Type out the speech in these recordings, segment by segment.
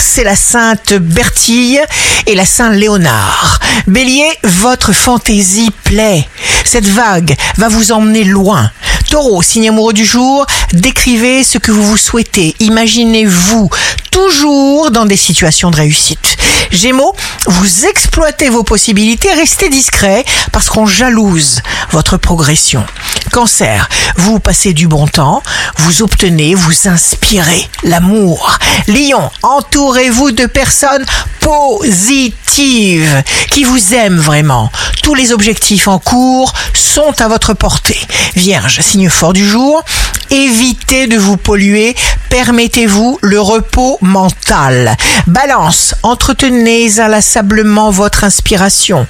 c'est la sainte Bertille et la saint Léonard. Bélier, votre fantaisie plaît. Cette vague va vous emmener loin. Taureau, signe amoureux du jour, décrivez ce que vous vous souhaitez. Imaginez-vous toujours dans des situations de réussite. Gémeaux, vous exploitez vos possibilités, restez discret parce qu'on jalouse votre progression. Cancer, vous passez du bon temps, vous obtenez, vous inspirez l'amour. Lion, entourez-vous de personnes positives qui vous aiment vraiment. Tous les objectifs en cours sont à votre portée. Vierge, signe fort du jour, évitez de vous polluer, permettez-vous le repos mental. Balance, entretenez inlassablement votre inspiration.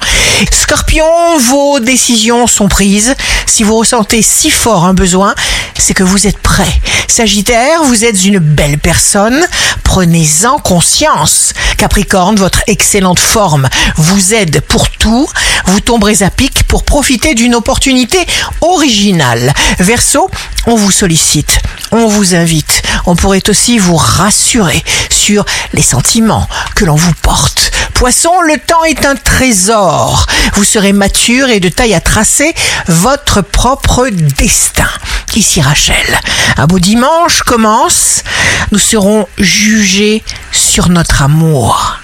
Scorpion, vos décisions sont prises. Si vous ressentez si fort un besoin, c'est que vous êtes prêt. Sagittaire, vous êtes une belle personne. Prenez-en conscience. Capricorne, votre excellente forme vous aide pour tout. Vous tomberez à pic pour profiter d'une opportunité originale. Verseau, on vous sollicite, on vous invite. On pourrait aussi vous rassurer sur les sentiments que l'on vous porte. Poisson, le temps est un trésor. Vous serez mature et de taille à tracer votre propre destin. Ici Rachel, un beau dimanche commence. Nous serons jugés sur notre amour.